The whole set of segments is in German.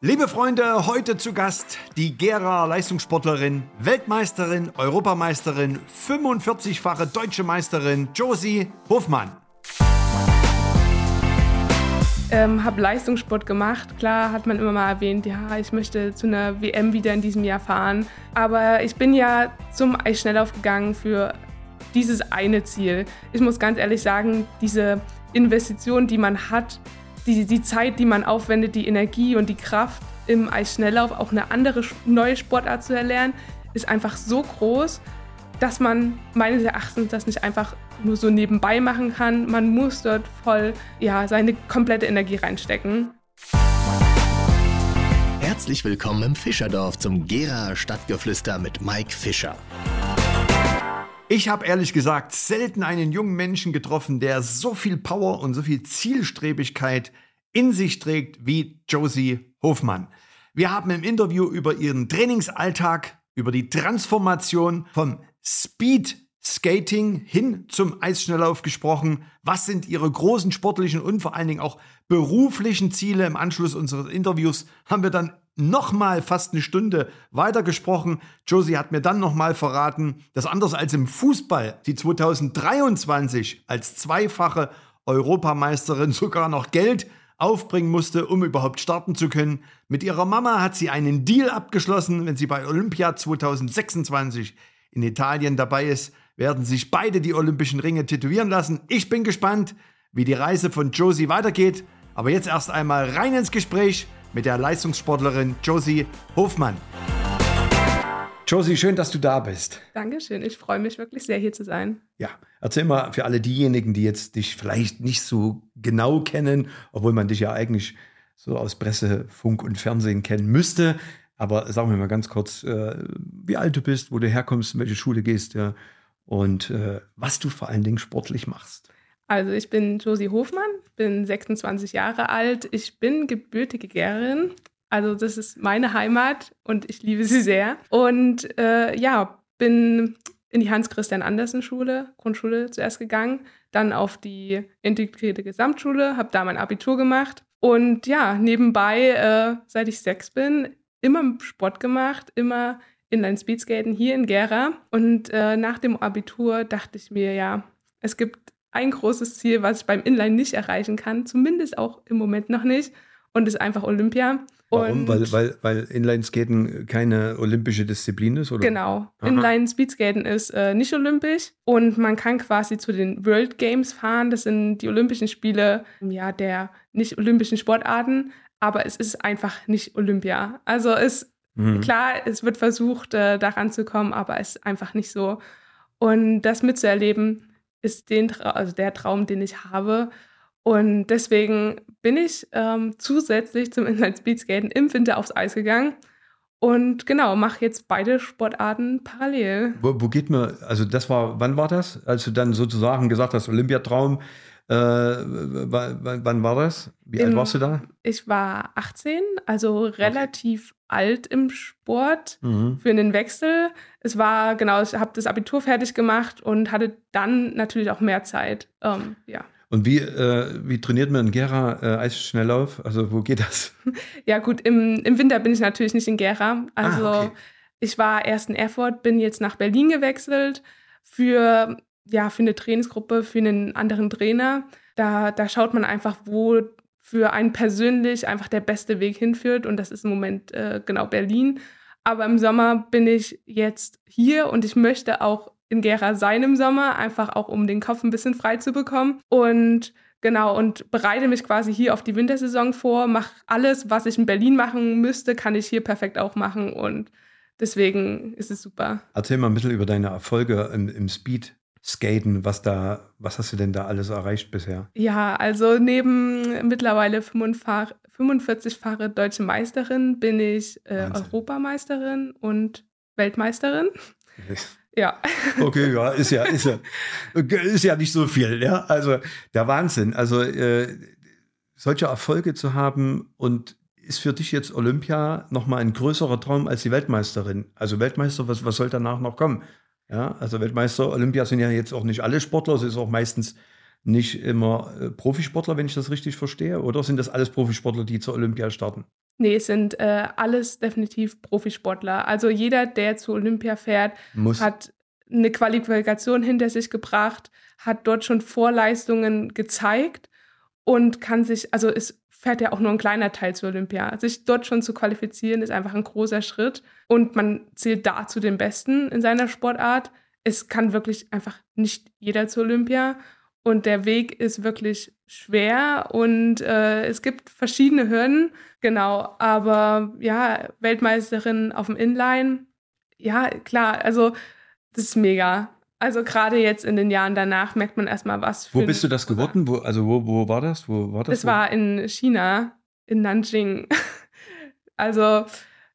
Liebe Freunde, heute zu Gast die Gera Leistungssportlerin, Weltmeisterin, Europameisterin, 45-fache deutsche Meisterin Josie Hofmann. Ähm, habe Leistungssport gemacht. Klar hat man immer mal erwähnt, ja, ich möchte zu einer WM wieder in diesem Jahr fahren. Aber ich bin ja zum Eisschnelllauf gegangen für dieses eine Ziel. Ich muss ganz ehrlich sagen, diese Investition, die man hat, die, die Zeit, die man aufwendet, die Energie und die Kraft im Eisschnelllauf, auch eine andere neue Sportart zu erlernen, ist einfach so groß, dass man meines Erachtens das nicht einfach nur so nebenbei machen kann. Man muss dort voll ja, seine komplette Energie reinstecken. Herzlich willkommen im Fischerdorf zum Gera Stadtgeflüster mit Mike Fischer. Ich habe ehrlich gesagt selten einen jungen Menschen getroffen, der so viel Power und so viel Zielstrebigkeit in sich trägt wie Josie Hofmann. Wir haben im Interview über ihren Trainingsalltag, über die Transformation vom Speed Skating hin zum Eisschnelllauf gesprochen. Was sind ihre großen sportlichen und vor allen Dingen auch beruflichen Ziele? Im Anschluss unseres Interviews haben wir dann nochmal fast eine Stunde weitergesprochen. Josie hat mir dann nochmal verraten, dass anders als im Fußball sie 2023 als zweifache Europameisterin sogar noch Geld aufbringen musste, um überhaupt starten zu können. Mit ihrer Mama hat sie einen Deal abgeschlossen. Wenn sie bei Olympia 2026 in Italien dabei ist, werden sich beide die olympischen Ringe tätowieren lassen. Ich bin gespannt, wie die Reise von Josie weitergeht. Aber jetzt erst einmal rein ins Gespräch mit der Leistungssportlerin Josie Hofmann. Josie, schön, dass du da bist. Dankeschön. Ich freue mich wirklich sehr, hier zu sein. Ja, erzähl mal für alle diejenigen, die jetzt dich vielleicht nicht so genau kennen, obwohl man dich ja eigentlich so aus Presse, Funk und Fernsehen kennen müsste. Aber sag mir mal ganz kurz, äh, wie alt du bist, wo du herkommst, in welche Schule gehst, ja, und äh, was du vor allen Dingen sportlich machst. Also ich bin Josie Hofmann, bin 26 Jahre alt. Ich bin gebürtige Gärin. Also das ist meine Heimat und ich liebe sie sehr. Und äh, ja, bin in die Hans-Christian-Andersen-Schule, Grundschule zuerst gegangen, dann auf die integrierte Gesamtschule, habe da mein Abitur gemacht und ja, nebenbei, äh, seit ich sechs bin, immer Sport gemacht, immer Inline-Speedskaten hier in Gera. Und äh, nach dem Abitur dachte ich mir, ja, es gibt ein großes Ziel, was ich beim Inline nicht erreichen kann, zumindest auch im Moment noch nicht, und ist einfach Olympia. Warum? Und weil, weil, weil Inline-Skaten keine olympische Disziplin ist? Oder? Genau. Inline-Speedskaten ist äh, nicht olympisch und man kann quasi zu den World Games fahren. Das sind die Olympischen Spiele ja, der nicht olympischen Sportarten, aber es ist einfach nicht Olympia. Also es, mhm. klar, es wird versucht, äh, daran zu kommen, aber es ist einfach nicht so. Und das mitzuerleben, ist den, also der Traum, den ich habe. Und deswegen bin ich ähm, zusätzlich zum Inline-Speedskaten im Winter aufs Eis gegangen. Und genau, mache jetzt beide Sportarten parallel. Wo, wo, geht man, also das war, wann war das? Als du dann sozusagen gesagt hast, Olympiatraum, äh, wann war das? Wie Im, alt warst du da? Ich war 18, also relativ okay. alt im Sport mhm. für einen Wechsel. Es war, genau, ich habe das Abitur fertig gemacht und hatte dann natürlich auch mehr Zeit. Ähm, ja. Und wie, äh, wie trainiert man in Gera äh, Eisschnelllauf? Also wo geht das? Ja gut, im, im Winter bin ich natürlich nicht in Gera. Ah, also ah, okay. ich war erst in Erfurt, bin jetzt nach Berlin gewechselt für, ja, für eine Trainingsgruppe, für einen anderen Trainer. Da, da schaut man einfach, wo für einen persönlich einfach der beste Weg hinführt. Und das ist im Moment äh, genau Berlin. Aber im Sommer bin ich jetzt hier und ich möchte auch in Gera sein im Sommer, einfach auch um den Kopf ein bisschen frei zu bekommen. Und genau, und bereite mich quasi hier auf die Wintersaison vor, mache alles, was ich in Berlin machen müsste, kann ich hier perfekt auch machen. Und deswegen ist es super. Erzähl mal ein bisschen über deine Erfolge im, im Speed. Skaten, was da, was hast du denn da alles erreicht bisher? Ja, also neben mittlerweile 45-fache deutsche Meisterin bin ich äh, Europameisterin und Weltmeisterin. Ja. Okay, ja, ist ja, ist ja, ist ja nicht so viel, ja. Also der Wahnsinn. Also äh, solche Erfolge zu haben und ist für dich jetzt Olympia nochmal ein größerer Traum als die Weltmeisterin? Also Weltmeister, was, was soll danach noch kommen? Ja, also Weltmeister, Olympia sind ja jetzt auch nicht alle Sportler, es ist auch meistens nicht immer äh, Profisportler, wenn ich das richtig verstehe, oder sind das alles Profisportler, die zur Olympia starten? Nee, es sind äh, alles definitiv Profisportler. Also jeder, der zu Olympia fährt, Muss. hat eine Qualifikation hinter sich gebracht, hat dort schon Vorleistungen gezeigt und kann sich, also es fährt ja auch nur ein kleiner Teil zu Olympia. Sich dort schon zu qualifizieren, ist einfach ein großer Schritt und man zählt da zu den Besten in seiner Sportart. Es kann wirklich einfach nicht jeder zu Olympia und der Weg ist wirklich schwer und äh, es gibt verschiedene Hürden, genau, aber ja, Weltmeisterin auf dem Inline, ja, klar, also das ist mega. Also gerade jetzt in den Jahren danach merkt man erstmal was. Wo bist du das geworden? Wo, also wo, wo war das? Wo war das? Es war in China, in Nanjing. also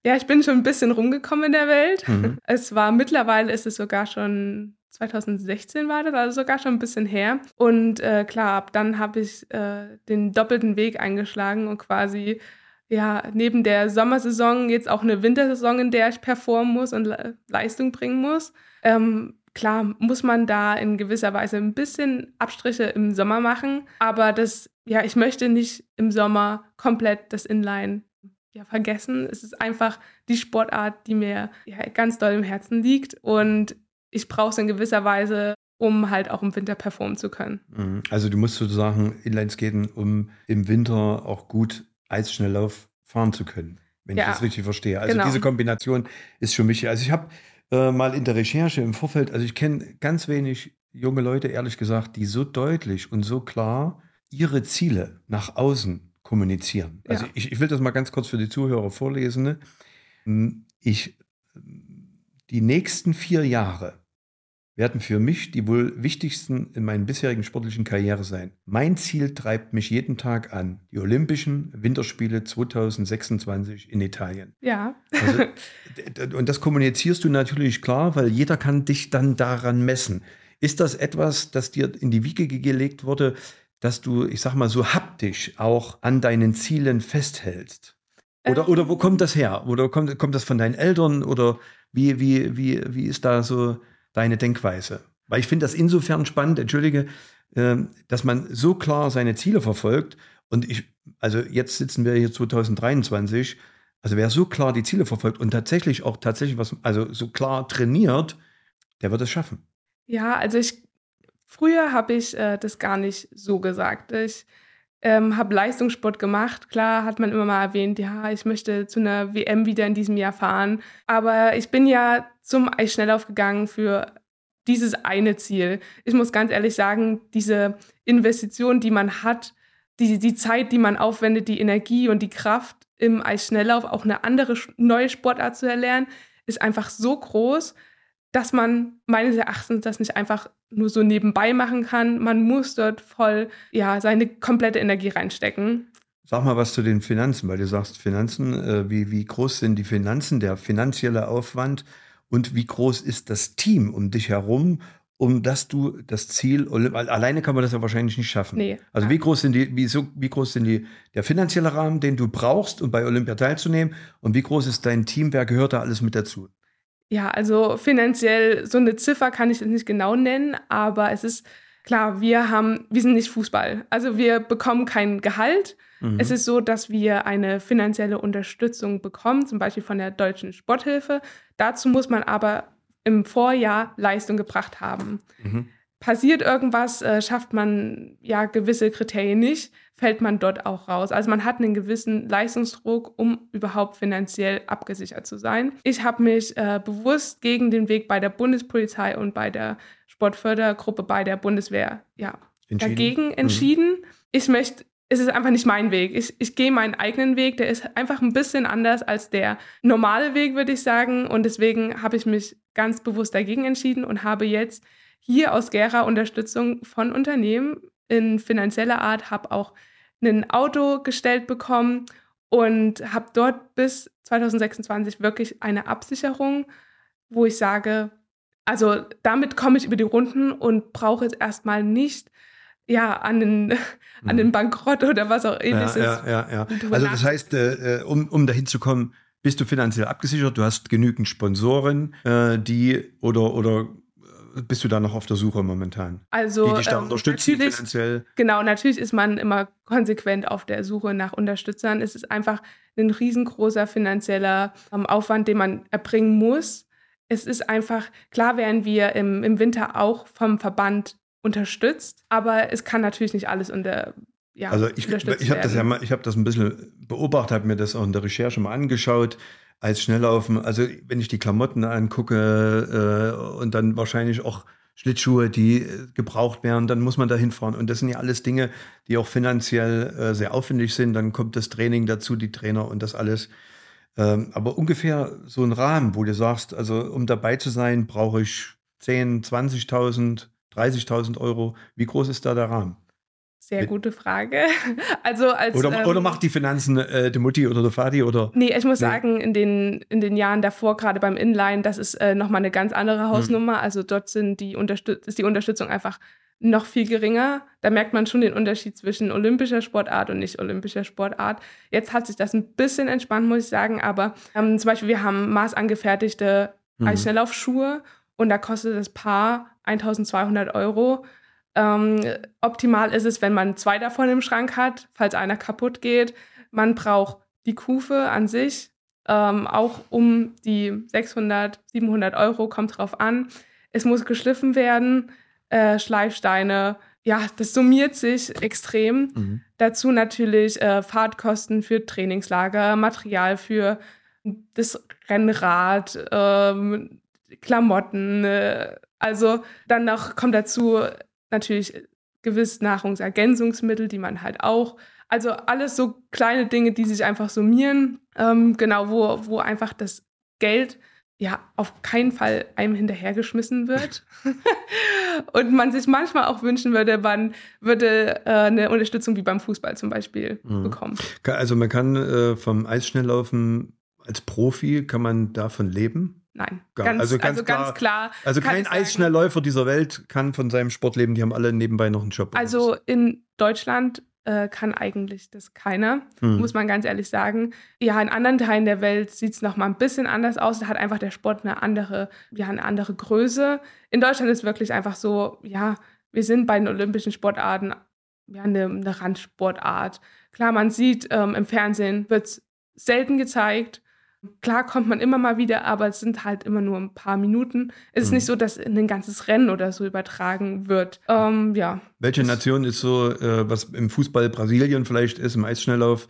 ja, ich bin schon ein bisschen rumgekommen in der Welt. Mhm. Es war mittlerweile ist es sogar schon 2016 war das, also sogar schon ein bisschen her. Und äh, klar, ab dann habe ich äh, den doppelten Weg eingeschlagen und quasi ja neben der Sommersaison jetzt auch eine Wintersaison, in der ich performen muss und Le Leistung bringen muss. Ähm, klar muss man da in gewisser Weise ein bisschen Abstriche im Sommer machen, aber das, ja, ich möchte nicht im Sommer komplett das Inline ja, vergessen. Es ist einfach die Sportart, die mir ja, ganz doll im Herzen liegt und ich brauche es in gewisser Weise, um halt auch im Winter performen zu können. Mhm. Also du musst sozusagen Inlineskaten, um im Winter auch gut Eisschnelllauf fahren zu können, wenn ja, ich das richtig verstehe. Also genau. diese Kombination ist schon wichtig. Also ich habe äh, mal in der Recherche im Vorfeld, also ich kenne ganz wenig junge Leute, ehrlich gesagt, die so deutlich und so klar ihre Ziele nach außen kommunizieren. Also ja. ich, ich, will das mal ganz kurz für die Zuhörer vorlesen. Ne? Hm, ich, die nächsten vier Jahre werden für mich die wohl wichtigsten in meiner bisherigen sportlichen Karriere sein. Mein Ziel treibt mich jeden Tag an. Die Olympischen Winterspiele 2026 in Italien. Ja. Also, und das kommunizierst du natürlich klar, weil jeder kann dich dann daran messen. Ist das etwas, das dir in die Wiege gelegt wurde, dass du, ich sag mal, so haptisch auch an deinen Zielen festhältst? Oder, ähm. oder wo kommt das her? Oder kommt, kommt das von deinen Eltern? Oder wie, wie, wie, wie ist da so deine Denkweise? Weil ich finde das insofern spannend, entschuldige, äh, dass man so klar seine Ziele verfolgt. Und ich, also jetzt sitzen wir hier 2023, also wer so klar die Ziele verfolgt und tatsächlich auch tatsächlich was, also so klar trainiert, der wird es schaffen. Ja, also ich Früher habe ich äh, das gar nicht so gesagt. Ich ähm, habe Leistungssport gemacht. Klar hat man immer mal erwähnt, ja, ich möchte zu einer WM wieder in diesem Jahr fahren. Aber ich bin ja zum Eisschnelllauf gegangen für dieses eine Ziel. Ich muss ganz ehrlich sagen, diese Investition, die man hat, die, die Zeit, die man aufwendet, die Energie und die Kraft im Eisschnelllauf, auch eine andere neue Sportart zu erlernen, ist einfach so groß, dass man meines Erachtens das nicht einfach nur so nebenbei machen kann. Man muss dort voll ja, seine komplette Energie reinstecken. Sag mal was zu den Finanzen, weil du sagst Finanzen. Äh, wie, wie groß sind die Finanzen, der finanzielle Aufwand und wie groß ist das Team um dich herum, um dass du das Ziel, alleine kann man das ja wahrscheinlich nicht schaffen. Nee. Also wie groß sind die, wie, so, wie groß sind die, der finanzielle Rahmen, den du brauchst, um bei Olympia teilzunehmen und wie groß ist dein Team, wer gehört da alles mit dazu? Ja, also finanziell so eine Ziffer kann ich es nicht genau nennen, aber es ist klar, wir haben, wir sind nicht Fußball. Also wir bekommen kein Gehalt. Mhm. Es ist so, dass wir eine finanzielle Unterstützung bekommen, zum Beispiel von der Deutschen Sporthilfe. Dazu muss man aber im Vorjahr Leistung gebracht haben. Mhm. Passiert irgendwas, äh, schafft man ja gewisse Kriterien nicht, fällt man dort auch raus. Also man hat einen gewissen Leistungsdruck, um überhaupt finanziell abgesichert zu sein. Ich habe mich äh, bewusst gegen den Weg bei der Bundespolizei und bei der Sportfördergruppe bei der Bundeswehr ja, entschieden. dagegen mhm. entschieden. Mhm. Ich möchte es ist einfach nicht mein Weg. Ich, ich gehe meinen eigenen Weg. Der ist einfach ein bisschen anders als der normale Weg, würde ich sagen. Und deswegen habe ich mich ganz bewusst dagegen entschieden und habe jetzt hier aus Gera Unterstützung von Unternehmen in finanzieller Art, habe auch ein Auto gestellt bekommen und habe dort bis 2026 wirklich eine Absicherung, wo ich sage, also damit komme ich über die Runden und brauche jetzt erstmal nicht ja, an den, an den mhm. Bankrott oder was auch ähnliches. Ja, ja, ja. ja. Also das heißt, äh, äh, um, um dahin zu kommen, bist du finanziell abgesichert, du hast genügend Sponsoren, äh, die oder, oder bist du da noch auf der Suche momentan? Also die dich da ähm, unterstützen finanziell? Genau, natürlich ist man immer konsequent auf der Suche nach Unterstützern. Es ist einfach ein riesengroßer finanzieller ähm, Aufwand, den man erbringen muss. Es ist einfach, klar werden wir im, im Winter auch vom Verband unterstützt, aber es kann natürlich nicht alles unter, ja, Also ich, ich habe das ja mal, ich habe das ein bisschen beobachtet, habe mir das auch in der Recherche mal angeschaut. Als Schnelllaufen, also wenn ich die Klamotten angucke äh, und dann wahrscheinlich auch Schlittschuhe, die äh, gebraucht werden, dann muss man da hinfahren. Und das sind ja alles Dinge, die auch finanziell äh, sehr aufwendig sind. Dann kommt das Training dazu, die Trainer und das alles. Ähm, aber ungefähr so ein Rahmen, wo du sagst, also um dabei zu sein, brauche ich 10, 20.000, 30.000 Euro. Wie groß ist da der Rahmen? Sehr gute Frage. Also als Oder, ähm, oder macht die Finanzen äh, die Mutti oder der Vati oder? Nee, ich muss Nee. sagen, in den, in den Jahren davor, gerade beim Inline, das ist äh, nochmal eine ganz Hm. andere Hausnummer. Also dort sind die ist die Unterstützung einfach noch viel geringer. Da merkt man schon den Unterschied zwischen olympischer Sportart und nicht olympischer Sportart. Jetzt hat sich das ein bisschen entspannt, muss ich sagen. Aber ähm, zum Beispiel, wir haben maßangefertigte Mhm. Eisschnelllaufschuhe und da kostet das Paar 1200 Euro. Ähm, optimal ist es, wenn man zwei davon im Schrank hat, falls einer kaputt geht. Man braucht die Kufe an sich, ähm, auch um die 600, 700 Euro, kommt drauf an. Es muss geschliffen werden, äh, Schleifsteine, ja, das summiert sich extrem. Mhm. Dazu natürlich äh, Fahrtkosten für Trainingslager, Material für das Rennrad, ähm, Klamotten. Äh, also dann noch kommt dazu natürlich gewiss Nahrungsergänzungsmittel, die man halt auch. Also alles so kleine Dinge, die sich einfach summieren. Ähm, genau, wo, wo einfach das Geld ja auf keinen Fall einem hinterhergeschmissen wird. Und man sich manchmal auch wünschen würde, man würde äh, eine Unterstützung wie beim Fußball zum Beispiel Mhm. bekommen. Also man kann äh, vom Eisschnelllaufen als Profi, kann man davon leben? Nein, ganz, also also ganz ganz, klar. Also kein. Eisschnellläufer dieser Welt kann von seinem Sport leben, die haben alle nebenbei noch einen Job. Also in Deutschland äh, kann eigentlich das keiner, Hm. muss man ganz ehrlich sagen. Ja, in anderen Teilen der Welt sieht es nochmal ein bisschen anders aus. Da hat einfach der Sport eine andere, ja, eine andere Größe. In Deutschland ist wirklich einfach so, ja, wir sind bei den olympischen Sportarten ja, eine, eine Randsportart. Klar, man sieht, ähm, im Fernsehen wird es selten gezeigt. Klar kommt man immer mal wieder, aber es sind halt immer nur ein paar Minuten. Es ist Mhm. nicht so, dass in ein ganzes Rennen oder so übertragen wird. Ähm, ja, Welche Nation ist so, äh, was im Fußball Brasilien vielleicht ist, im Eisschnelllauf?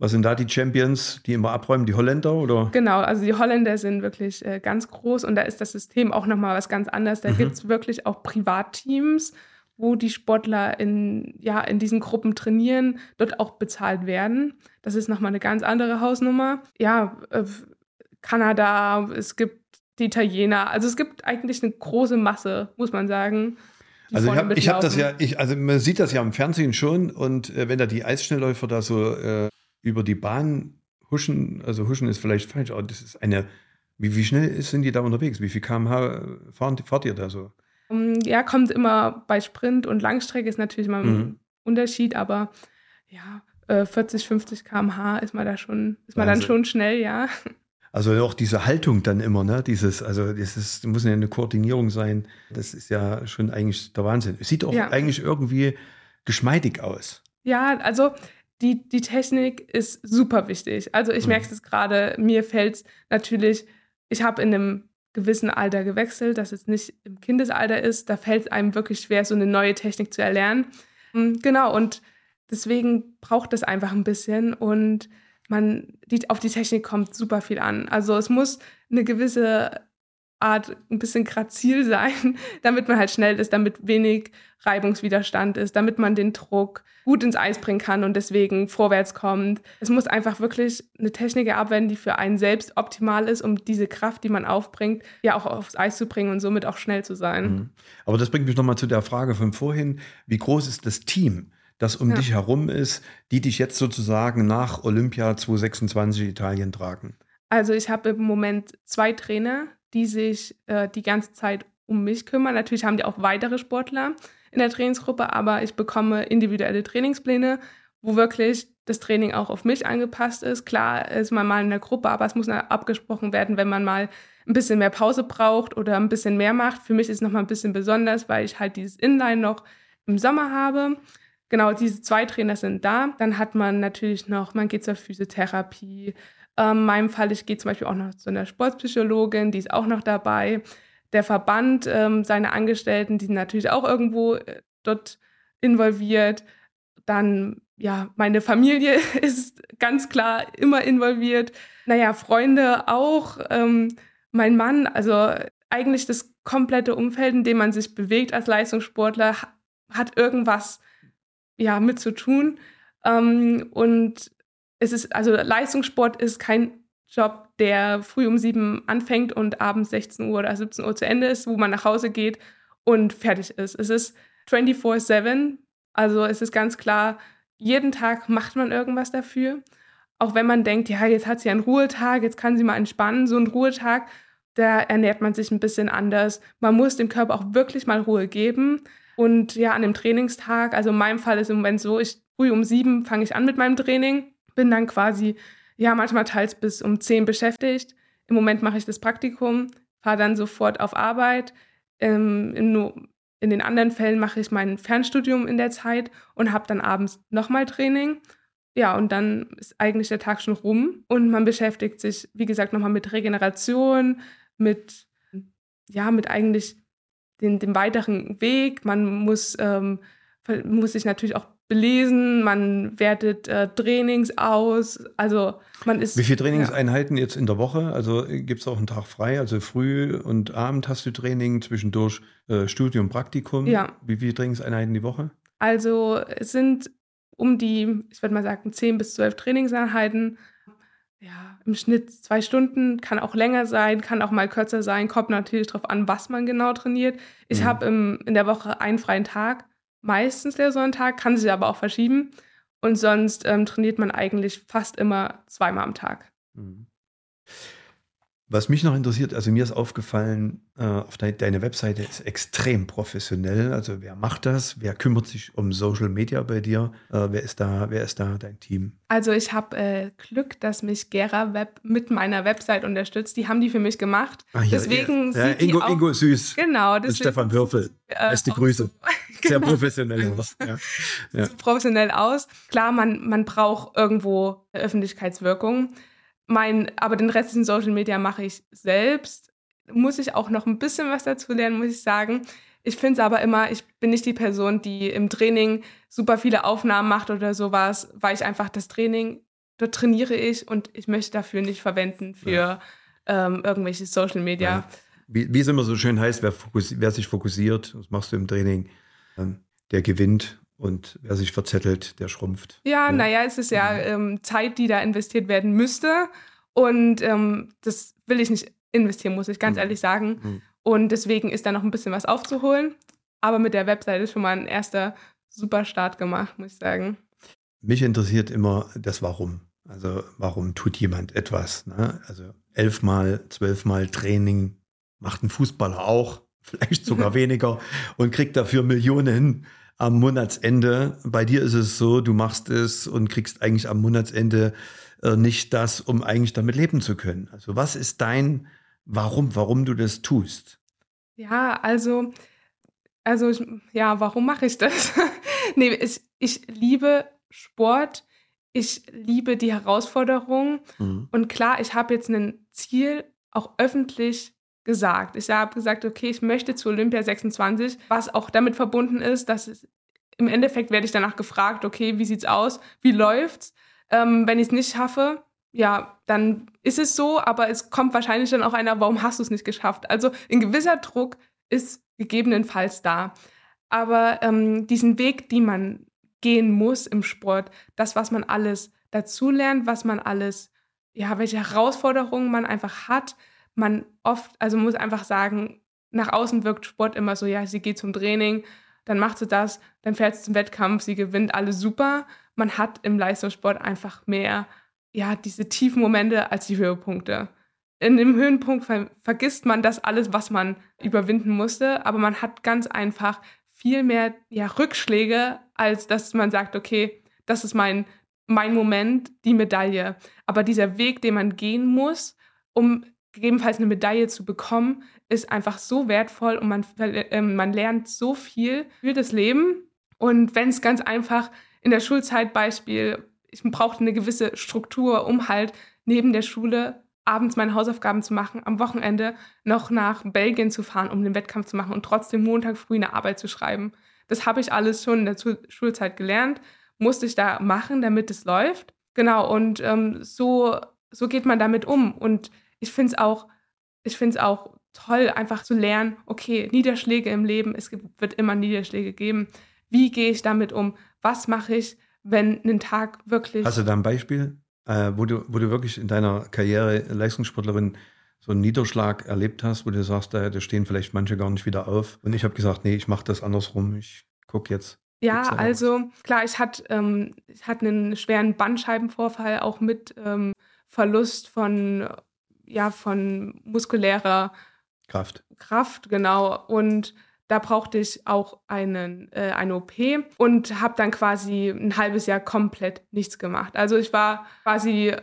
Was sind da die Champions, die immer abräumen? Die Holländer oder? Genau, also die Holländer sind wirklich äh, ganz groß und da ist das System auch nochmal was ganz anderes. Da Mhm. gibt es wirklich auch Privatteams, wo die Sportler in, ja, in diesen Gruppen trainieren, dort auch bezahlt werden. Das ist nochmal eine ganz andere Hausnummer. Ja, äh, Kanada, es gibt die Italiener, also es gibt eigentlich eine große Masse, muss man sagen. Also ich habe ich hab das ja, ich, also man sieht das ja im Fernsehen schon und äh, wenn da die Eisschnellläufer da so äh, über die Bahn huschen, also huschen ist vielleicht falsch, aber das ist eine, wie, wie schnell sind die da unterwegs? Wie viel kmh fahren, fahrt ihr da so? Ähm, Ja, kommt immer bei Sprint und Langstrecke ist natürlich mal ein Mhm. Unterschied, aber ja, äh, 40, 50 km/h ist man da schon, ist man dann Wahnsinn. schon schnell, ja. Also auch diese Haltung dann immer, ne? Dieses, also das ist, muss ja eine Koordinierung sein. Das ist ja schon eigentlich der Wahnsinn. Es sieht auch Ja. eigentlich irgendwie geschmeidig aus. Ja, also die, die Technik ist super wichtig. Also ich Mhm. merke es gerade, mir fällt es natürlich, ich habe in einem gewissen Alter gewechselt, das jetzt nicht im Kindesalter ist, da fällt es einem wirklich schwer, so eine neue Technik zu erlernen. Mm, Genau, und deswegen braucht es einfach ein bisschen und man, die, auf die Technik kommt super viel an. Also es muss eine gewisse Art ein bisschen grazil sein, damit man halt schnell ist, damit wenig Reibungswiderstand ist, damit man den Druck gut ins Eis bringen kann und deswegen vorwärts kommt. Es muss einfach wirklich eine Technik werden, die für einen selbst optimal ist, um diese Kraft, die man aufbringt, ja auch aufs Eis zu bringen und somit auch schnell zu sein. Mhm. Aber das bringt mich nochmal zu der Frage von vorhin. Wie groß ist das Team, das um Ja. dich herum ist, die dich jetzt sozusagen nach Olympia 2026 Italien tragen? Also ich habe im Moment zwei Trainer, die sich äh, die ganze Zeit um mich kümmern. Natürlich haben die auch weitere Sportler in der Trainingsgruppe, aber ich bekomme individuelle Trainingspläne wo wirklich das Training auch auf mich angepasst ist. Klar ist man mal in der Gruppe, aber es muss abgesprochen werden, wenn man mal ein bisschen mehr Pause braucht oder ein bisschen mehr macht. Für mich ist es nochmal ein bisschen besonders, weil ich halt dieses Inline noch im Sommer habe. Genau, diese zwei Trainer sind da. Dann hat man natürlich noch, man geht zur Physiotherapie. Ähm, in meinem Fall, ich gehe zum Beispiel auch noch zu einer Sportpsychologin, die ist auch noch dabei. Der Verband, ähm, seine Angestellten, die sind natürlich auch irgendwo äh, dort involviert. Dann, ja, meine Familie ist ganz klar immer involviert. Naja, Freunde auch. Ähm, mein Mann, also eigentlich das komplette Umfeld, in dem man sich bewegt als Leistungssportler, hat irgendwas ja mit zu tun. Ähm, und es ist, also Leistungssport ist kein Job, der früh um sieben anfängt und abends 16 Uhr oder 17 Uhr zu Ende ist, wo man nach Hause geht und fertig ist. Es ist 24-7. Also es ist ganz klar, jeden Tag macht man irgendwas dafür. Auch wenn man denkt, ja, jetzt hat sie einen Ruhetag, jetzt kann sie mal entspannen. So ein Ruhetag, da ernährt man sich ein bisschen anders. Man muss dem Körper auch wirklich mal Ruhe geben. Und ja, an dem Trainingstag, also in meinem Fall ist im Moment so, ich früh um sieben fange ich an mit meinem Training, bin dann quasi, ja, manchmal teils bis um zehn beschäftigt. Im Moment mache ich das Praktikum, fahre dann sofort auf Arbeit. Ähm, in, in den anderen Fällen mache ich mein Fernstudium in der Zeit und habe dann abends nochmal Training. Ja, und dann ist eigentlich der Tag schon rum und man beschäftigt sich, wie gesagt, nochmal mit Regeneration, mit, ja, mit eigentlich den, dem weiteren Weg. Man muss, ähm, muss sich natürlich auch belesen, man wertet äh, Trainings aus. Also man ist. Wie viele Trainingseinheiten ja. jetzt in der Woche? Also gibt es auch einen Tag frei? Also früh und Abend hast du Training, zwischendurch äh, Studium, Praktikum. Ja. Wie viele Trainingseinheiten die Woche? Also es sind um die, ich würde mal sagen, 10 bis 12 Trainingseinheiten ja, im Schnitt zwei Stunden, kann auch länger sein, kann auch mal kürzer sein, kommt natürlich darauf an, was man genau trainiert. Ich mhm. habe in der Woche einen freien Tag, meistens der Sonntag, kann sich aber auch verschieben. Und sonst ähm, trainiert man eigentlich fast immer zweimal am Tag. Mhm. Was mich noch interessiert, also mir ist aufgefallen, äh, auf de deine Webseite ist extrem professionell. Also wer macht das? Wer kümmert sich um Social Media bei dir? Äh, wer ist da? Wer ist da dein Team? Also ich habe äh, Glück, dass mich Gera Web mit meiner Website unterstützt. Die haben die für mich gemacht. Ach, ja, deswegen ja, ja, Ingo, auch, Ingo Süß. Genau. Und Stefan Würfel. Äh, Beste Grüße. So, Sehr genau. professionell. Ja. Professionell aus. Klar, man, man braucht irgendwo Öffentlichkeitswirkung. Mein, aber den restlichen Social Media mache ich selbst. Muss ich auch noch ein bisschen was dazu lernen, muss ich sagen. Ich finde es aber immer, ich bin nicht die Person, die im Training super viele Aufnahmen macht oder sowas, weil ich einfach das Training, dort trainiere ich und ich möchte dafür nicht verwenden für ja. ähm, irgendwelche Social Media. Ja. Wie, wie, es immer so schön heißt, wer, wer sich fokussiert, das machst du im Training, ähm, der gewinnt und wer sich verzettelt, der schrumpft. Ja, ja. naja, es ist ja mhm. ähm, Zeit, die da investiert werden müsste. Und ähm, das will ich nicht investieren, muss ich ganz mhm. ehrlich sagen. Mhm. Und deswegen ist da noch ein bisschen was aufzuholen. Aber mit der Webseite ist schon mal ein erster super Start gemacht, muss ich sagen. Mich interessiert immer das Warum. Also warum tut jemand etwas? Ne? Also elfmal, zwölfmal Training macht ein Fußballer auch, vielleicht sogar weniger und kriegt dafür Millionen am Monatsende. Bei dir ist es so, du machst es und kriegst eigentlich am Monatsende äh, nicht das, um eigentlich damit leben zu können. Also was ist dein Warum, warum du das tust? Ja, also, also ich, ja, warum mache ich das? nee, ich, ich liebe Sport. Ich liebe die Herausforderung. Mhm. Und klar, ich habe jetzt ein Ziel, auch öffentlich gesagt. Ich habe gesagt, okay, ich möchte zu Olympia 26, was auch damit verbunden ist, dass es, im Endeffekt werde ich danach gefragt, okay, wie sieht's aus? Wie läuft's? Ähm, wenn ich es nicht schaffe, ja, dann ist es so, aber es kommt wahrscheinlich dann auch einer, warum hast du es nicht geschafft? Also ein gewisser Druck ist gegebenenfalls da. Aber ähm, diesen Weg, den man gehen muss im Sport, das, was man alles dazulernt, was man alles, ja, welche Herausforderungen man einfach hat, man oft, also muss einfach sagen, nach außen wirkt Sport immer so, ja, sie geht zum Training, dann macht sie das, dann fährt sie zum Wettkampf, sie gewinnt, alles super. Man hat im Leistungssport einfach mehr, ja, diese tiefen Momente als die Höhepunkte. In dem Höhenpunkt ver vergisst man das alles, was man überwinden musste, aber man hat ganz einfach viel mehr ja, Rückschläge, als dass man sagt, okay, das ist mein, mein Moment, die Medaille. Aber dieser Weg, den man gehen muss, um gegebenenfalls eine Medaille zu bekommen, ist einfach so wertvoll und man, äh, man lernt so viel für das Leben. Und wenn es ganz einfach in der Schulzeit Beispiel, ich brauchte eine gewisse Struktur, um halt neben der Schule abends meine Hausaufgaben zu machen, am Wochenende noch nach Belgien zu fahren, um den Wettkampf zu machen und trotzdem Montag früh eine Arbeit zu schreiben. Das habe ich alles schon in der Schulzeit gelernt, musste ich da machen, damit es läuft. Genau, und ähm, so, so geht man damit um. Und ich finde es auch, ich finde es auch toll, einfach zu lernen, okay, Niederschläge im Leben, es wird immer Niederschläge geben. Wie gehe ich damit um? Was mache ich, wenn ein Tag wirklich. Hast du da ein Beispiel, äh, wo, du, wo du wirklich in deiner Karriere Leistungssportlerin so einen Niederschlag erlebt hast, wo du sagst, da, da stehen vielleicht manche gar nicht wieder auf. Und ich habe gesagt, nee, ich mache das andersrum. Ich gucke jetzt. Ja, also klar, ich hatte ähm, ich hatte einen schweren Bandscheibenvorfall, auch mit ähm, Verlust von ja, von muskulärer Kraft. Kraft, genau. Und da brauchte ich auch einen, äh, eine OP und habe dann quasi ein halbes Jahr komplett nichts gemacht. Also ich war quasi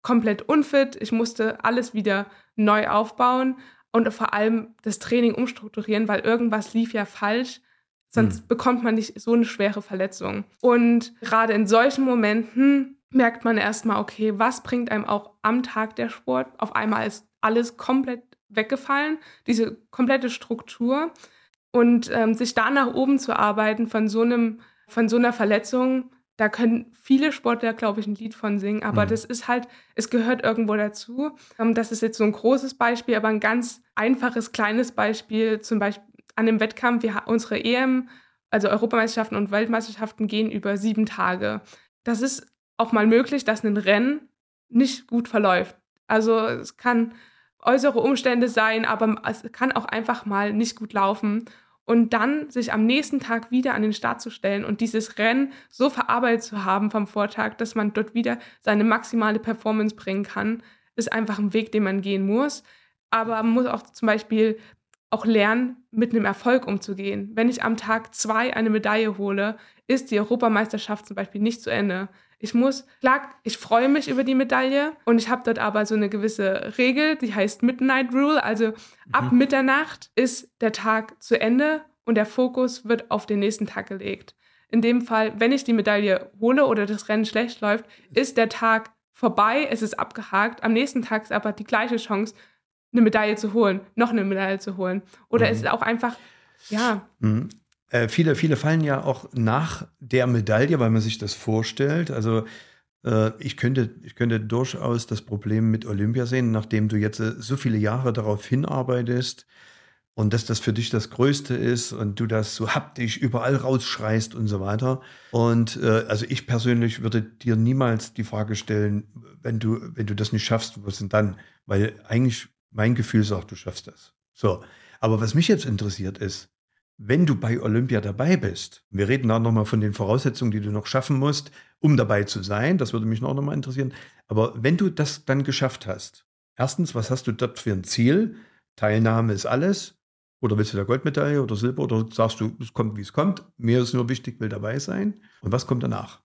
komplett unfit. Ich musste alles wieder neu aufbauen und vor allem das Training umstrukturieren, weil irgendwas lief ja falsch. Sonst mhm. bekommt man nicht so eine schwere Verletzung. Und gerade in solchen Momenten merkt man erstmal, okay, was bringt einem auch am Tag der Sport? Auf einmal ist alles komplett weggefallen, diese komplette Struktur. Und ähm, sich da nach oben zu arbeiten von so einem, von so einer Verletzung, da können viele Sportler, glaube ich, ein Lied von singen. Aber mhm. das ist halt, es gehört irgendwo dazu. Ähm, das ist jetzt so ein großes Beispiel, aber ein ganz einfaches, kleines Beispiel, zum Beispiel an dem Wettkampf, wir, unsere EM, also Europameisterschaften und Weltmeisterschaften gehen über sieben Tage. Das ist auch mal möglich, dass ein Rennen nicht gut verläuft. Also es kann äußere Umstände sein, aber es kann auch einfach mal nicht gut laufen. Und dann sich am nächsten Tag wieder an den Start zu stellen und dieses Rennen so verarbeitet zu haben vom Vortag, dass man dort wieder seine maximale Performance bringen kann, ist einfach ein Weg, den man gehen muss. Aber man muss auch zum Beispiel auch lernen, mit einem Erfolg umzugehen. Wenn ich am Tag zwei eine Medaille hole, ist die Europameisterschaft zum Beispiel nicht zu Ende. Ich muss, klar, ich freue mich über die Medaille und ich habe dort aber so eine gewisse Regel, die heißt Midnight Rule. Also mhm. ab Mitternacht ist der Tag zu Ende und der Fokus wird auf den nächsten Tag gelegt. In dem Fall, wenn ich die Medaille hole oder das Rennen schlecht läuft, ist der Tag vorbei, es ist abgehakt. Am nächsten Tag ist aber die gleiche Chance, eine Medaille zu holen, noch eine Medaille zu holen. Oder mhm. es ist auch einfach, ja. Mhm. Äh, viele, viele fallen ja auch nach der Medaille, weil man sich das vorstellt. Also äh, ich, könnte, ich könnte durchaus das Problem mit Olympia sehen, nachdem du jetzt äh, so viele Jahre darauf hinarbeitest und dass das für dich das Größte ist und du das so haptisch überall rausschreist und so weiter. Und äh, also ich persönlich würde dir niemals die Frage stellen, wenn du, wenn du das nicht schaffst, was denn dann? Weil eigentlich mein Gefühl sagt, du schaffst das. So. Aber was mich jetzt interessiert ist, wenn du bei Olympia dabei bist, wir reden da nochmal von den Voraussetzungen, die du noch schaffen musst, um dabei zu sein, das würde mich noch nochmal interessieren, aber wenn du das dann geschafft hast, erstens, was hast du dort für ein Ziel? Teilnahme ist alles. Oder willst du da Goldmedaille oder Silber oder sagst du, es kommt, wie es kommt? Mir ist nur wichtig, will dabei sein. Und was kommt danach?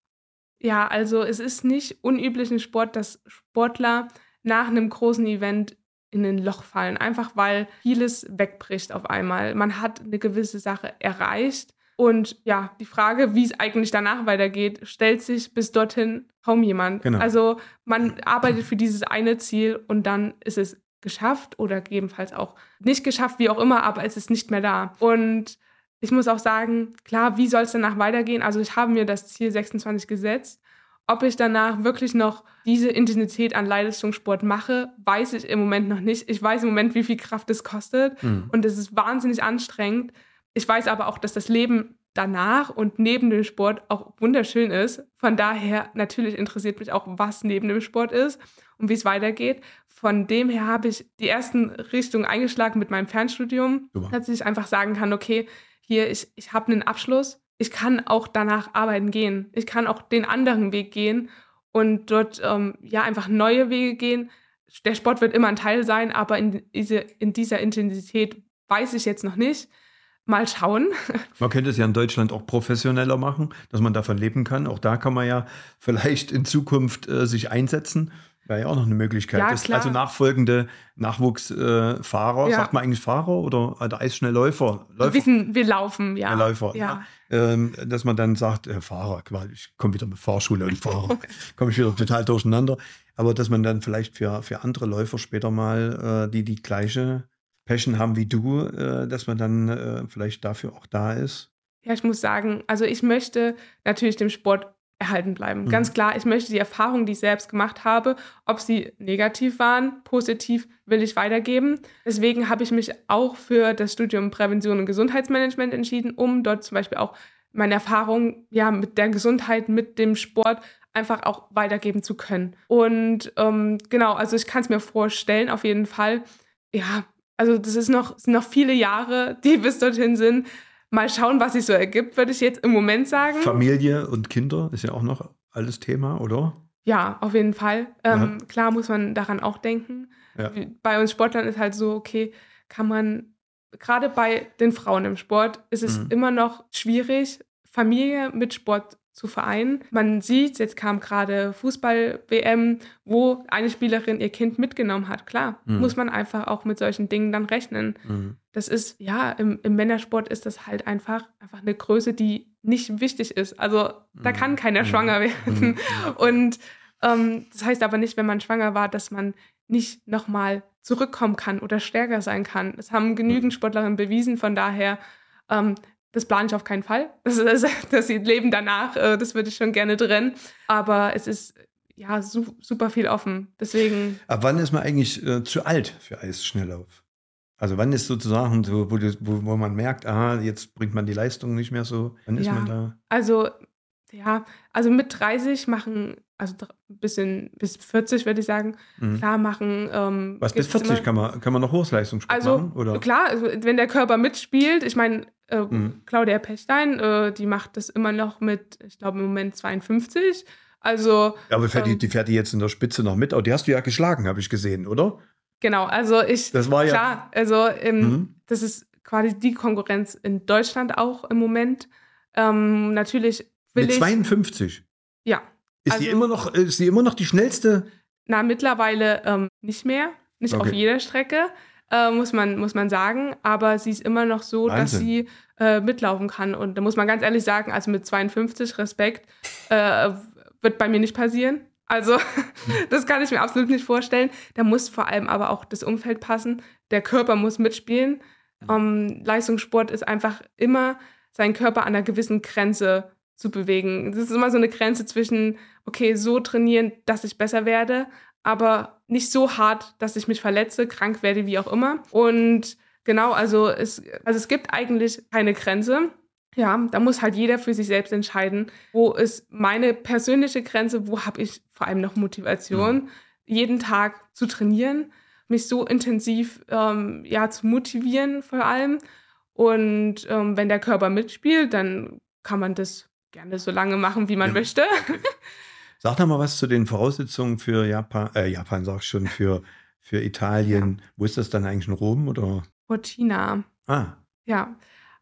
Ja, also es ist nicht unüblich im Sport, dass Sportler nach einem großen Event in ein Loch fallen, einfach weil vieles wegbricht auf einmal. Man hat eine gewisse Sache erreicht und ja, die Frage, wie es eigentlich danach weitergeht, stellt sich bis dorthin kaum jemand. Genau. Also man arbeitet für dieses eine Ziel und dann ist es geschafft oder gegebenenfalls auch nicht geschafft, wie auch immer, aber es ist nicht mehr da. Und ich muss auch sagen, klar, wie soll es danach weitergehen? Also ich habe mir das Ziel 26 gesetzt ob ich danach wirklich noch diese Intensität an Leistungssport mache, weiß ich im Moment noch nicht. Ich weiß im Moment, wie viel Kraft es kostet mhm. und es ist wahnsinnig anstrengend. Ich weiß aber auch, dass das Leben danach und neben dem Sport auch wunderschön ist. Von daher natürlich interessiert mich auch, was neben dem Sport ist und wie es weitergeht. Von dem her habe ich die ersten Richtungen eingeschlagen mit meinem Fernstudium, Super. dass ich einfach sagen kann, okay, hier, ich, ich habe einen Abschluss ich kann auch danach arbeiten gehen. Ich kann auch den anderen Weg gehen und dort ähm, ja einfach neue Wege gehen. Der Sport wird immer ein Teil sein, aber in, diese, in dieser Intensität weiß ich jetzt noch nicht. Mal schauen. Man könnte es ja in Deutschland auch professioneller machen, dass man davon leben kann. Auch da kann man ja vielleicht in Zukunft äh, sich einsetzen. Wäre ja auch noch eine Möglichkeit. Ja, Das- also nachfolgende Nachwuchsfahrer, äh, Ja. sagt man eigentlich Fahrer oder, oder Eisschnellläufer? Wir, Läufer, sind, wir laufen, ja. Ja, Läufer. Ja. ähm, dass man dann sagt, äh, Fahrer, ich komme wieder mit Fahrschule und Fahrer, komme ich wieder total durcheinander. Aber dass man dann vielleicht für, für andere Läufer später mal, äh, die die gleiche Passion haben wie du, äh, dass man dann äh, vielleicht dafür auch da ist. Ja, ich muss sagen, also ich möchte natürlich dem Sport erhalten bleiben. Mhm. Ganz klar, ich möchte die Erfahrungen, die ich selbst gemacht habe, ob sie negativ waren, positiv, will ich weitergeben. Deswegen habe ich mich auch für das Studium Prävention und Gesundheitsmanagement entschieden, um dort zum Beispiel auch meine Erfahrungen ja, mit der Gesundheit, mit dem Sport einfach auch weitergeben zu können. Und ähm, genau, also ich kann es mir vorstellen, auf jeden Fall. Ja, also das ist noch, sind noch viele Jahre, die bis dorthin sind. Mal schauen, was sich so ergibt, würde ich jetzt im Moment sagen. Familie und Kinder ist ja auch noch alles Thema, oder? Ja, auf jeden Fall. Ähm, Klar muss man daran auch denken. Ja. Bei uns Sportlern ist halt so, okay, kann man, gerade bei den Frauen im Sport, ist es Mhm. immer noch schwierig, Familie mit Sport zu vereinen. Man sieht, jetzt kam gerade Fußball-WM, wo eine Spielerin ihr Kind mitgenommen hat. Klar, Mhm. muss man einfach auch mit solchen Dingen dann rechnen. Mhm. Das ist, ja, im, im Männersport ist das halt einfach, einfach eine Größe, die nicht wichtig ist. Also da Mhm. kann keiner Mhm. schwanger werden. Mhm. Und ähm, das heißt aber nicht, wenn man schwanger war, dass man nicht nochmal zurückkommen kann oder stärker sein kann. Das haben genügend Sportlerinnen bewiesen, von daher, ähm, das plane ich auf keinen Fall. Das, ist, das Leben danach, äh, das würde ich schon gerne trennen. Aber es ist ja su super viel offen. Deswegen, Ab wann ist man eigentlich äh, zu alt für Eisschnelllauf? Also wann ist sozusagen so, wo, wo, wo man merkt, aha, jetzt bringt man die Leistung nicht mehr so. Wann ist Ja. man da? also, ja, also mit 30 machen, also bisschen bis 40 würde ich sagen, Mhm. klar machen. Ähm, Was bis gibt's 40 immer- kann man, kann man noch Hochleistungssport Also machen? Oder? klar, also, wenn der Körper mitspielt, ich meine, äh, Mhm. Claudia Pechstein, äh, die macht das immer noch mit, ich glaube im Moment 52. Also Ja, aber fährt die, ähm, die fährt die jetzt in der Spitze noch mit? Oh, die hast du ja geschlagen, habe ich gesehen, oder? Genau, also ich, Das war ja. klar, also ähm, Mhm. das ist quasi die Konkurrenz in Deutschland auch im Moment. Ähm, natürlich will Mit ich, 52. ja, Ist, die Also- immer noch, ist die immer noch die schnellste? na mittlerweile ähm, nicht mehr, nicht auf Okay. jeder Strecke. Äh, muss, man, muss man sagen, aber sie ist immer noch so, dass Wahnsinn. sie äh, mitlaufen kann. Und da muss man ganz ehrlich sagen, also mit 52 Respekt äh, wird bei mir nicht passieren. Also das kann ich mir absolut nicht vorstellen. Da muss vor allem aber auch das Umfeld passen. Der Körper muss mitspielen. Ähm, Leistungssport ist einfach immer seinen Körper an einer gewissen Grenze zu bewegen. Das ist immer so eine Grenze zwischen, okay, so trainieren, dass ich besser werde, aber nicht so hart, dass ich mich verletze, krank werde, wie auch immer. Und genau, also es, also es gibt eigentlich keine Grenze. Ja, da muss halt jeder für sich selbst entscheiden, wo ist meine persönliche Grenze, wo habe ich vor allem noch Motivation, jeden Tag zu trainieren, mich so intensiv ähm, ja, zu motivieren vor allem. Und ähm, wenn der Körper mitspielt, dann kann man das gerne so lange machen, wie man Ja. möchte. Sag doch mal was zu den Voraussetzungen für Japan, äh, Japan sag ich schon, für, für Italien. Wo ist das dann eigentlich in Rom oder? Cortina. Ah, Ja,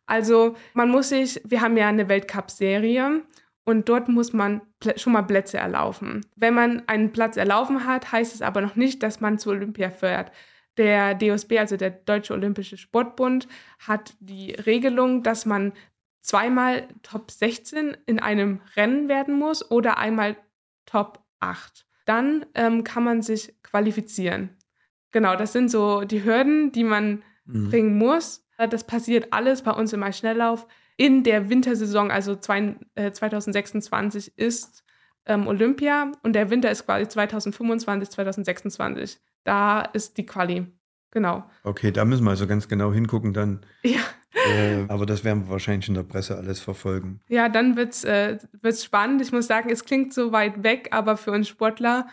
also man muss sich, wir haben ja eine Weltcup-Serie und dort muss man schon mal Plätze erlaufen. Wenn man einen Platz erlaufen hat, heißt es aber noch nicht, dass man zu Olympia fährt. Der DOSB, also der Deutsche Olympische Sportbund, hat die Regelung, dass man zweimal Top 16 in einem Rennen werden muss oder einmal Top 8. Dann ähm, kann man sich qualifizieren. Genau, das sind so die Hürden, die man mhm. bringen muss. Das passiert alles bei uns im Eisschnelllauf. In der Wintersaison, also zwei, äh, 2026, ist ähm, Olympia und der Winter ist quasi 2025, 2026. Da ist die Quali. Genau. Okay, da müssen wir also ganz genau hingucken dann. Ja, Äh, aber das werden wir wahrscheinlich in der Presse alles verfolgen. ja dann wird es äh, wird's spannend. Ich muss sagen, es klingt so weit weg, aber für uns Sportler,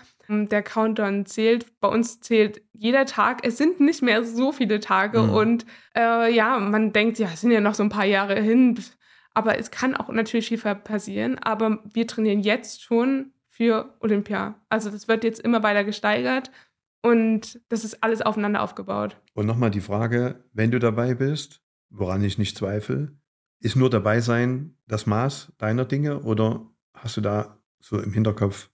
der Countdown zählt. Bei uns zählt jeder Tag. Es sind nicht mehr so viele Tage Mhm. und äh, ja, man denkt, ja, es sind ja noch so ein paar Jahre hin. Aber es kann auch natürlich viel passieren. Aber wir trainieren jetzt schon für Olympia. Also das wird jetzt immer weiter gesteigert und das ist alles aufeinander aufgebaut. Und nochmal die Frage, wenn du dabei bist, woran ich nicht zweifle. Ist nur dabei sein das Maß deiner Dinge oder hast du da so im Hinterkopf?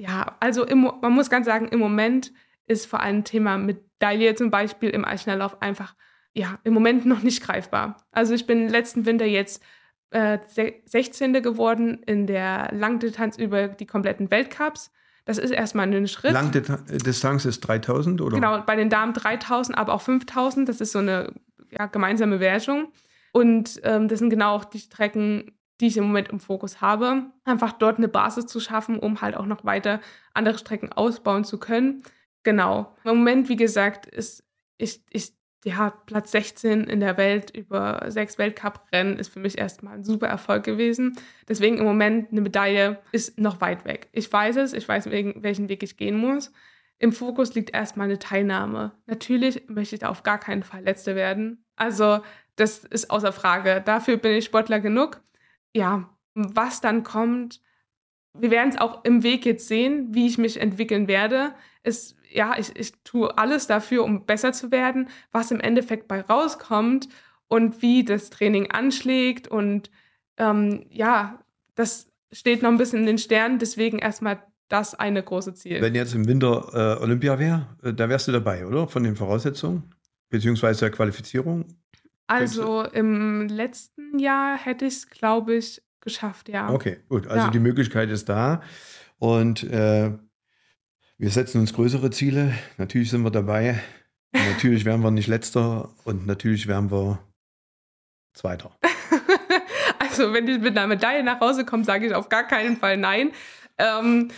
Ja, also im, man muss ganz sagen, im Moment ist vor allem Thema Medaille zum Beispiel im Eisschnelllauf einfach ja im Moment noch nicht greifbar. Also ich bin letzten Winter jetzt äh, 16. geworden in der Langdistanz über die kompletten Weltcups. Das ist erstmal ein Schritt. Langdistanz ist 3000 oder? Genau, bei den Damen 3000, aber auch 5000. Das ist so eine ja, gemeinsame Wertung. Und ähm, das sind genau auch die Strecken, die ich im Moment im Fokus habe. Einfach dort eine Basis zu schaffen, um halt auch noch weiter andere Strecken ausbauen zu können. Genau. Im Moment, wie gesagt, ist ich, ich ja, Platz 16 in der Welt über sechs Weltcuprennen ist für mich erstmal ein super Erfolg gewesen. Deswegen im Moment eine Medaille ist noch weit weg. Ich weiß es, ich weiß, welchen Weg ich gehen muss. Im Fokus liegt erstmal eine Teilnahme. Natürlich möchte ich da auf gar keinen Fall Letzte werden. Also, das ist außer Frage. Dafür bin ich Sportler genug. Ja, was dann kommt, wir werden es auch im Weg jetzt sehen, wie ich mich entwickeln werde. Es ja, ich, ich tue alles dafür, um besser zu werden, was im Endeffekt bei rauskommt und wie das Training anschlägt. Und ähm, ja, das steht noch ein bisschen in den Sternen, deswegen erstmal das eine große Ziel. Wenn jetzt im Winter äh, Olympia wäre, äh, da wärst du dabei, oder? Von den Voraussetzungen, beziehungsweise der Qualifizierung? Also im letzten Jahr hätte ich es, glaube ich, geschafft, ja. Okay, gut. Also ja. die Möglichkeit ist da. Und äh, wir setzen uns größere Ziele. Natürlich sind wir dabei. natürlich werden wir nicht letzter und natürlich werden wir Zweiter. also, wenn du mit einer Medaille nach Hause kommst, sage ich auf gar keinen Fall nein. Ähm,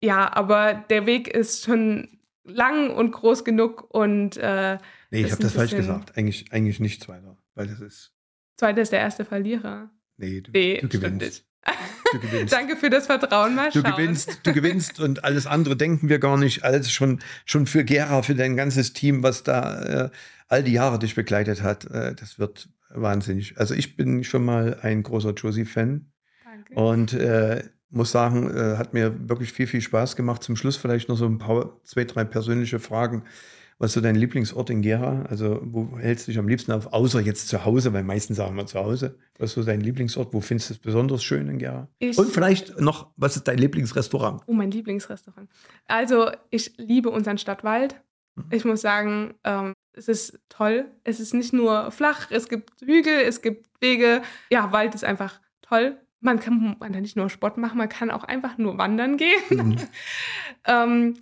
ja, aber der Weg ist schon lang und groß genug und. Äh, nee, ich habe das falsch gesagt. Eigentlich, eigentlich nicht Zweiter, weil das ist. Zweiter ist der erste Verlierer. Nee, du, nee, du gewinnst. Du gewinnst. Danke für das Vertrauen, mal Du gewinnst, du gewinnst und alles andere denken wir gar nicht. Alles schon, schon für Gera, für dein ganzes Team, was da äh, all die Jahre dich begleitet hat. Äh, das wird wahnsinnig. Also ich bin schon mal ein großer Josie-Fan. Danke. Und äh, muss sagen, äh, hat mir wirklich viel, viel Spaß gemacht. Zum Schluss vielleicht noch so ein paar, zwei, drei persönliche Fragen. Was ist so dein Lieblingsort in Gera? Also, wo hältst du dich am liebsten auf? Außer jetzt zu Hause, weil meistens sagen wir zu Hause. Was ist so dein Lieblingsort? Wo findest du es besonders schön in Gera? Ich Und vielleicht noch, was ist dein Lieblingsrestaurant? Oh, mein Lieblingsrestaurant. Also, ich liebe unseren Stadtwald. Mhm. Ich muss sagen, ähm, es ist toll. Es ist nicht nur flach, es gibt Hügel, es gibt Wege. Ja, Wald ist einfach toll. Man kann, man kann nicht nur Sport machen, man kann auch einfach nur wandern gehen. Mhm. ähm,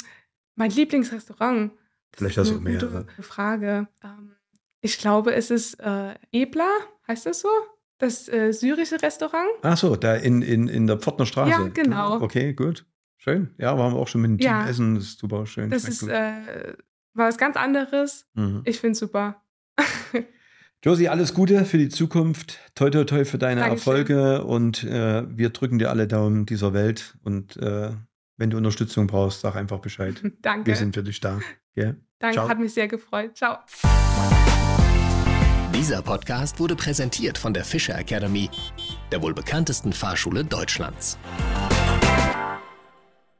mein Lieblingsrestaurant. Vielleicht hast du mehrere. Gute Frage. Ähm, ich glaube, es ist äh, Ebla, heißt das so? Das äh, syrische Restaurant. Ach so, da in, in, in der Pfortner Straße. Ja, genau. Okay, gut. Schön. Ja, waren wir auch schon mit dem Team ja. essen. Das ist super schön. Das ist äh, war was ganz anderes. Mhm. Ich finde es super. Josie, alles Gute für die Zukunft. Toi, toi, toi für deine Dankeschön. Erfolge. Und äh, wir drücken dir alle Daumen dieser Welt. Und äh, wenn du Unterstützung brauchst, sag einfach Bescheid. Danke. Wir sind für dich da. Yeah. Danke, Ciao. hat mich sehr gefreut. Ciao. Dieser Podcast wurde präsentiert von der Fischer Academy, der wohl bekanntesten Fahrschule Deutschlands.